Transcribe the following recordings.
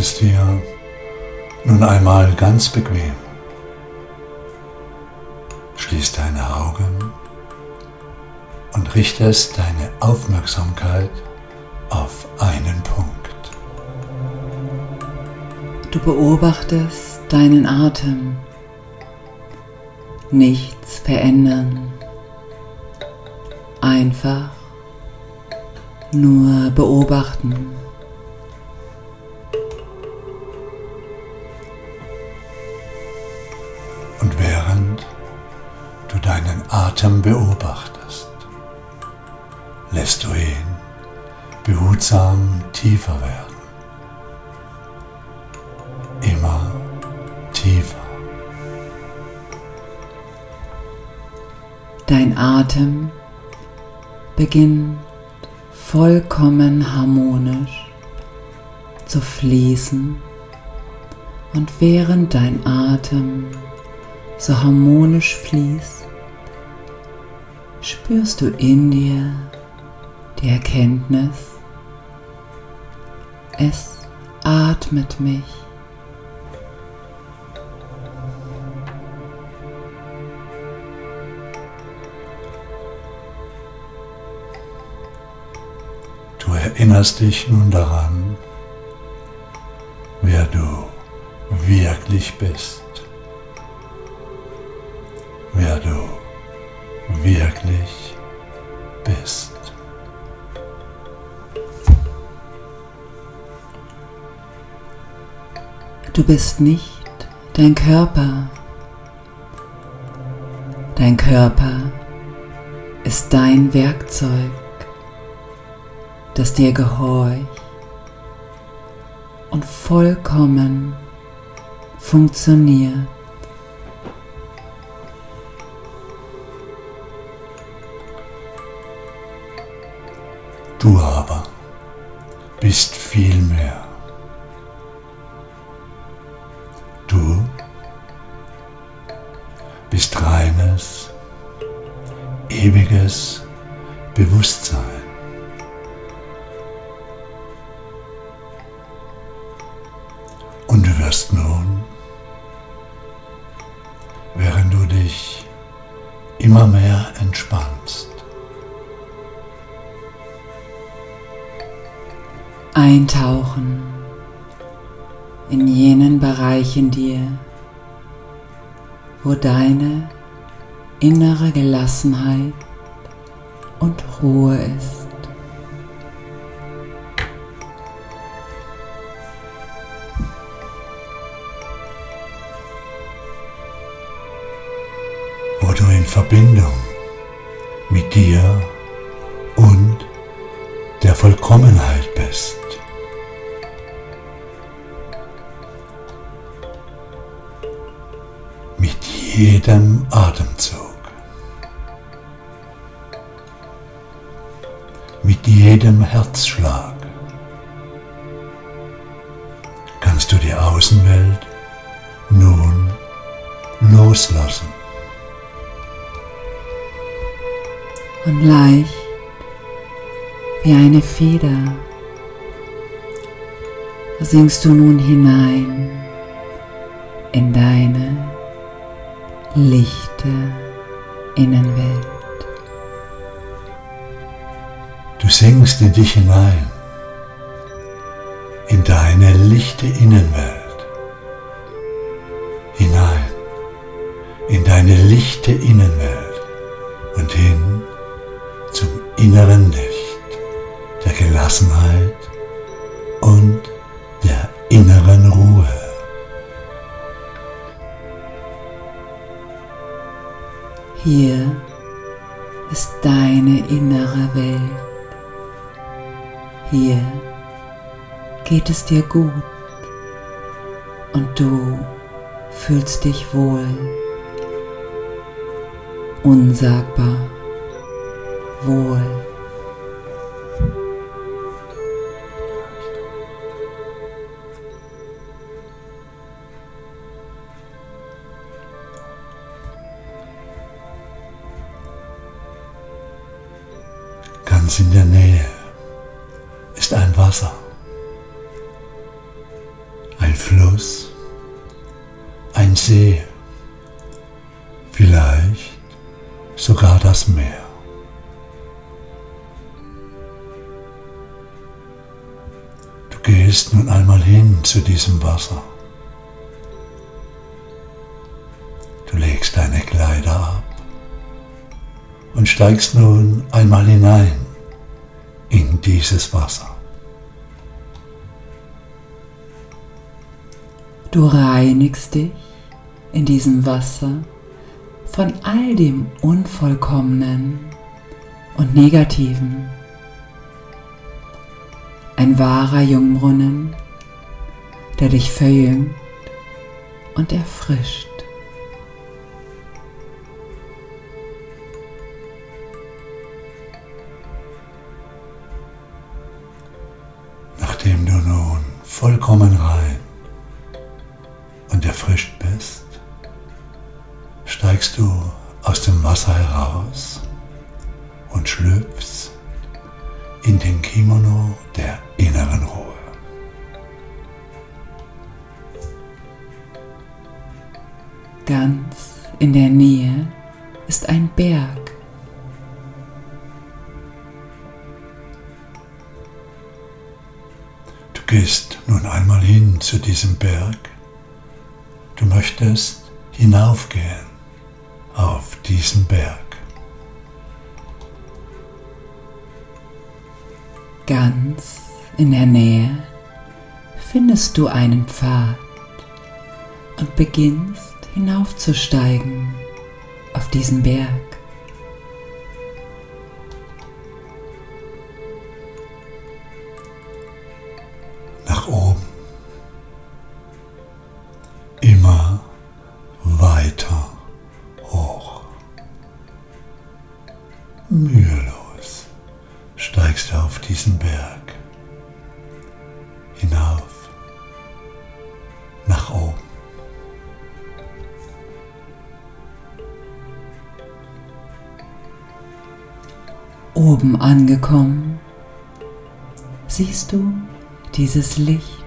es dir nun einmal ganz bequem. Schließ deine Augen und richtest deine Aufmerksamkeit auf einen Punkt. Du beobachtest deinen Atem. Nichts verändern. Einfach nur beobachten. Atem beobachtest, lässt du ihn behutsam tiefer werden. Immer tiefer. Dein Atem beginnt vollkommen harmonisch zu fließen und während dein Atem so harmonisch fließt, spürst du in dir die Erkenntnis, es atmet mich. Du erinnerst dich nun daran, wer du wirklich bist. Wirklich bist. Du bist nicht dein Körper. Dein Körper ist dein Werkzeug, das dir gehorcht und vollkommen funktioniert. Reines, ewiges Bewusstsein. Und du wirst nun, während du dich immer mehr entspannst, eintauchen in jenen Bereich in dir, wo deine innere Gelassenheit und Ruhe ist. wo du in Verbindung mit dir und der Vollkommenheit bist. Mit jedem Atemzug. Mit jedem Herzschlag kannst du die Außenwelt nun loslassen. und leicht wie eine Feder sinkst du nun hinein in deine lichte Innenwelt. Du sinkst in dich hinein, in deine lichte Innenwelt, hinein, in deine lichte Innenwelt und hin zum inneren Licht der Gelassenheit und der inneren Ruhe. Hier ist deine innere Welt. Hier geht es dir gut und du fühlst dich wohl, unsagbar wohl. Ist ein Wasser. Fluss, ein See, vielleicht sogar das Meer. Du gehst nun einmal hin zu diesem Wasser. Du legst deine Kleider ab und steigst nun einmal hinein in dieses Wasser. Du reinigst dich in diesem Wasser von all dem Unvollkommenen und Negativen. Ein wahrer Jungbrunnen, der dich verjüngt und erfrischt. Nachdem du nun vollkommen rein erfrischt bist, steigst du aus dem Wasser heraus und schlüpfst in den Kimono der inneren Ruhe. Ganz in der Nähe ist ein Berg. Du gehst nun einmal hin zu diesem Berg. Du möchtest hinaufgehen auf diesen Berg. Ganz in der Nähe findest du einen Pfad und beginnst hinaufzusteigen auf diesen Berg. Oben angekommen, siehst du dieses Licht.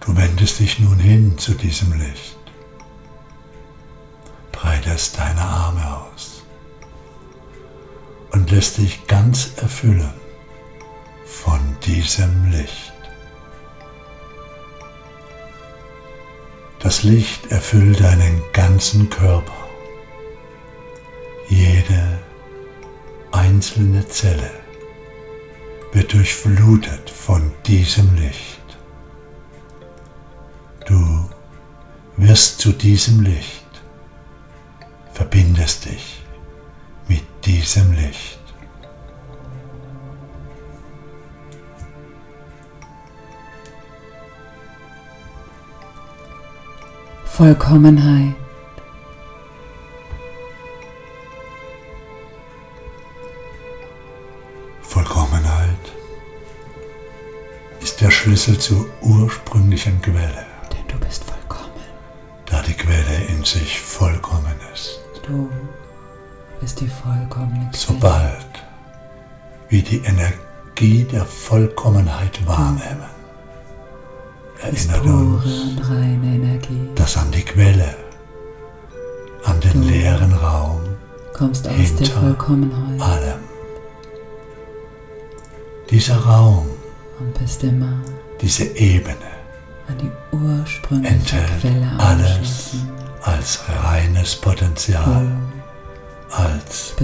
Du wendest dich nun hin zu diesem Licht, breitest deine Arme aus und lässt dich ganz erfüllen von diesem Licht. Licht erfüllt deinen ganzen Körper, jede einzelne Zelle wird durchflutet von diesem Licht. Du wirst zu diesem Licht, verbindest dich mit diesem Licht. Vollkommenheit. Vollkommenheit ist der Schlüssel zur ursprünglichen Quelle, Denn du bist vollkommen. da die Quelle in sich vollkommen ist. Du bist die vollkommene Quelle. Sobald wir die Energie der Vollkommenheit wahrnehmen, erinnert uns und reine Energie. das an die Quelle, an den Du leeren Raum, Kommst aus hinter der Vollkommenheit allem. Dieser Raum, und bist immer diese Ebene an die ursprüngliche enthält Quelle alles als reines Potenzial, als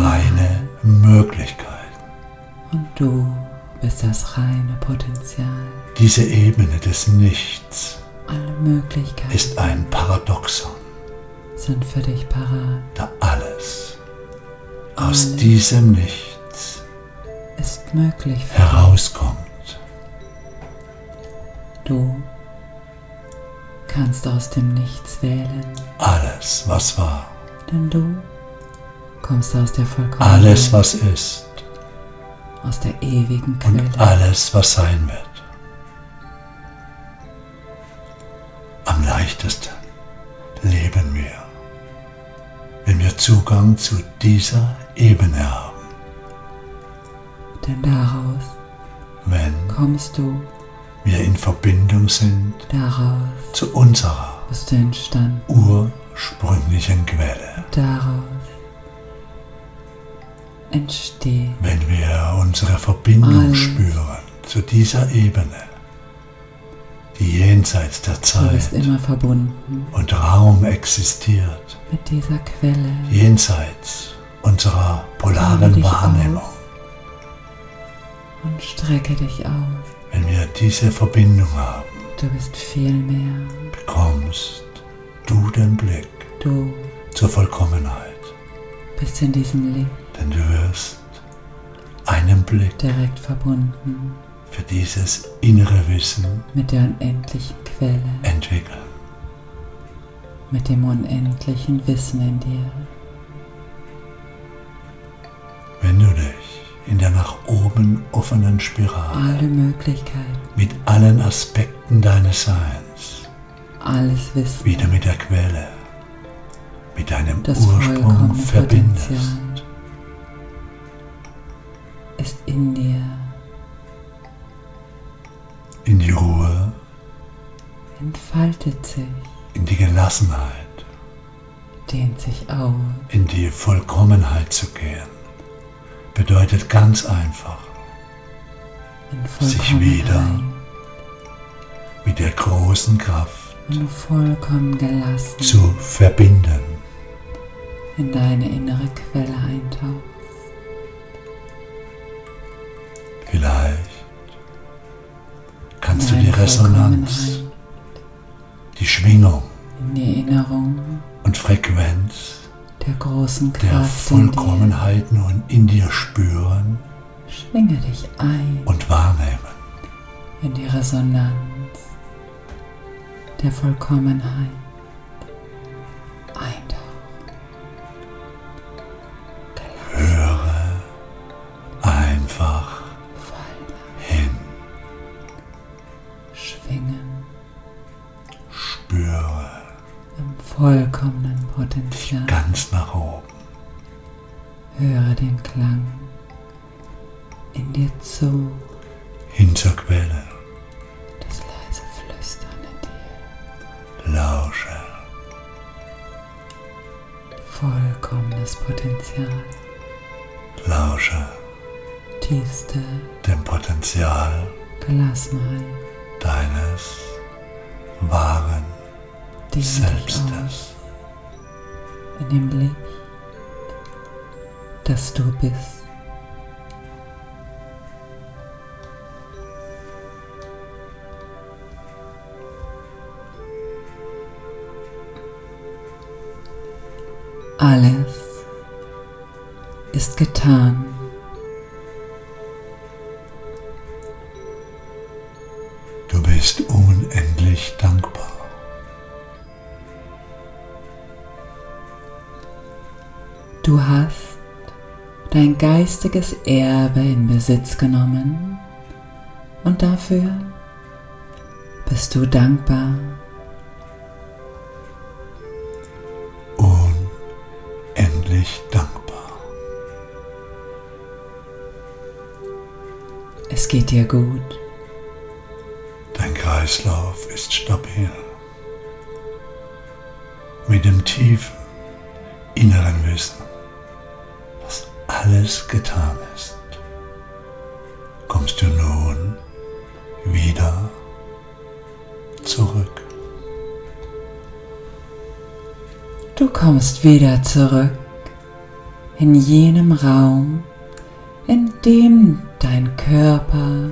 reine Möglichkeit. und du bist das reine Potenzial. Diese Ebene des Nichts ist ein Paradoxon, sind für dich parat. da alles aus Alles. diesem Nichts Ist möglich herauskommt. du. Kannst aus dem Nichts wählen, Alles, was war, denn du kommst aus der Vollkommenheit, alles, was ist aus der ewigen Quelle. und alles, was sein wird. Am leichtesten leben wir, wenn wir Zugang zu dieser Ebene haben. Denn daraus wenn kommst du, wir in Verbindung sind daraus zu unserer bist du entstanden, ursprünglichen Quelle. daraus entsteht Wenn wir unsere Verbindung Alles. spüren zu dieser Ebene, die jenseits der Zeit bist immer verbunden und Raum existiert, mit dieser Quelle. jenseits unserer polaren Wahrnehmung. Und strecke dich aus. Wenn wir diese Verbindung haben, Du bist viel mehr. bekommst du den Blick Du zur Vollkommenheit, bist in diesem Licht denn du wirst einen Blick direkt verbunden für dieses innere Wissen mit der unendlichen Quelle, entwickeln. mit dem unendlichen Wissen in dir. Wenn du dich in der nach oben offenen Spirale Alle Möglichkeiten, mit allen Aspekten deines Seins, alles Wissen, wieder mit der Quelle, mit deinem Ursprung verbindest, Potenzial ist in dir. in die Ruhe, entfaltet sich, in die Gelassenheit, dehnt sich aus, in die Vollkommenheit zu gehen, bedeutet ganz einfach, in Sich wieder mit der großen Kraft vollkommen gelassen. zu verbinden. in deine innere Quelle eintauchst. Resonanz, die Schwingung in die Erinnerung und Frequenz der großen der Kraft in dir. Vollkommenheit nun in dir spüren Schwinge dich ein und wahrnehmen. in die Resonanz der Vollkommenheit. Potenzial. ganz nach oben. Höre den Klang in dir zu, hin zur Quelle, das leise Flüstern in dir. lausche, Vollkommenes Potenzial, lausche tiefste dem Potenzial Gelassenheit. deines wahren dich Selbstes. In dem Licht, das du bist. Alles ist getan. Geistiges Erbe in Besitz genommen und dafür bist du dankbar. Unendlich dankbar. Es geht dir gut. Dein Kreislauf ist stabil. Mit dem tiefen inneren Wissen, alles getan ist, kommst du nun wieder zurück. Du kommst wieder zurück in jenem Raum, in dem dein Körper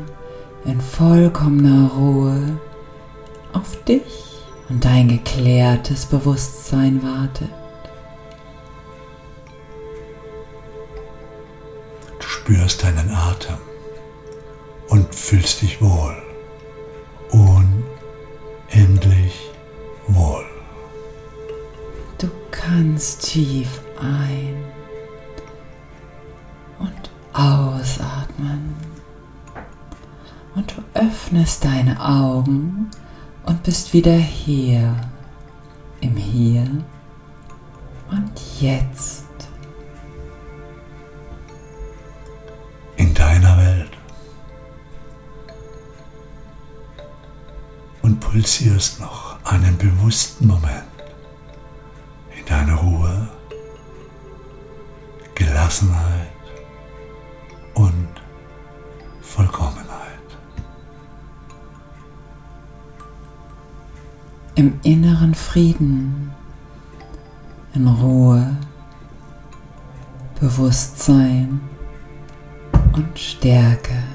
in vollkommener Ruhe auf dich und dein geklärtes Bewusstsein wartet. Spürst deinen Atem und fühlst dich wohl. Unendlich wohl. Du kannst tief ein und ausatmen. Und du öffnest deine Augen und bist wieder hier, im Hier und Jetzt. Pulsierst noch einen bewussten Moment in deiner Ruhe, Gelassenheit und Vollkommenheit. Im inneren Frieden, in Ruhe, Bewusstsein und Stärke.